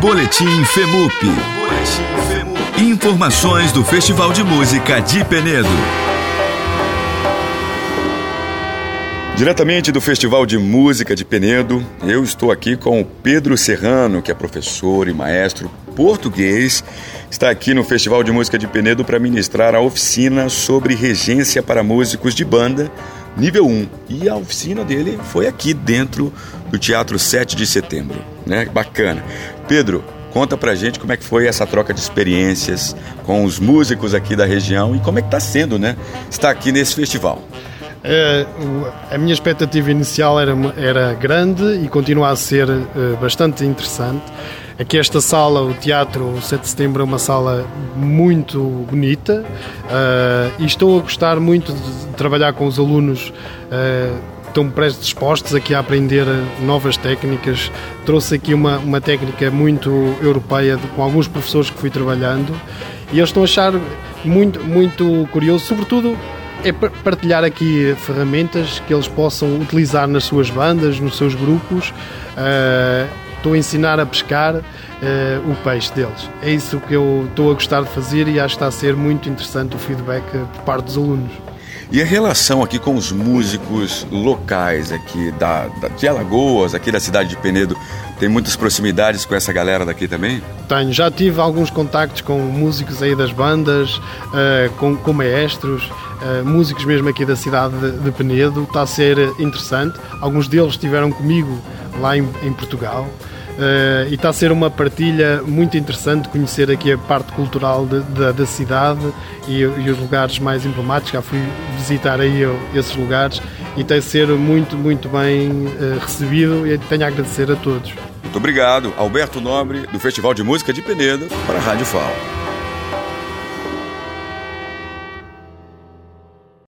Boletim FEMUP. Informações do Festival de Música de Penedo. Diretamente do Festival de Música de Penedo, eu estou aqui com o Pedro Serrano, que é professor e maestro português, está aqui no Festival de Música de Penedo para ministrar a oficina sobre regência para músicos de banda nível 1. E a oficina dele foi aqui dentro do Teatro 7 de Setembro, né? Bacana. Pedro, conta pra gente como é que foi essa troca de experiências com os músicos aqui da região e como é que está sendo, né? Estar aqui nesse festival. É, a minha expectativa inicial era, era grande e continua a ser uh, bastante interessante. Aqui esta sala, o Teatro 7 de Setembro, é uma sala muito bonita uh, e estou a gostar muito de trabalhar com os alunos uh, estão predispostos aqui a aprender novas técnicas. Trouxe aqui uma, uma técnica muito europeia com alguns professores que fui trabalhando e eles estão a achar muito, muito curioso, sobretudo é partilhar aqui ferramentas que eles possam utilizar nas suas bandas, nos seus grupos. Uh, estou a ensinar a pescar uh, o peixe deles. É isso que eu estou a gostar de fazer e acho que está a ser muito interessante o feedback por parte dos alunos. E a relação aqui com os músicos locais aqui da, da, de Alagoas, aqui da cidade de Penedo, tem muitas proximidades com essa galera daqui também? Tenho, já tive alguns contactos com músicos aí das bandas, uh, com, com maestros, uh, músicos mesmo aqui da cidade de, de, Penedo. Está a ser interessante. Alguns deles estiveram comigo lá em, em Portugal. Uh, e está a ser uma partilha muito interessante conhecer aqui a parte cultural de, de, da cidade e, e, os lugares mais emblemáticos. Já fui visitar aí esses lugares e tem a ser muito, muito bem uh, recebido e tenho a agradecer a todos. Muito obrigado, Alberto Nobre, do Festival de Música de Penedo, para a Rádio FAO.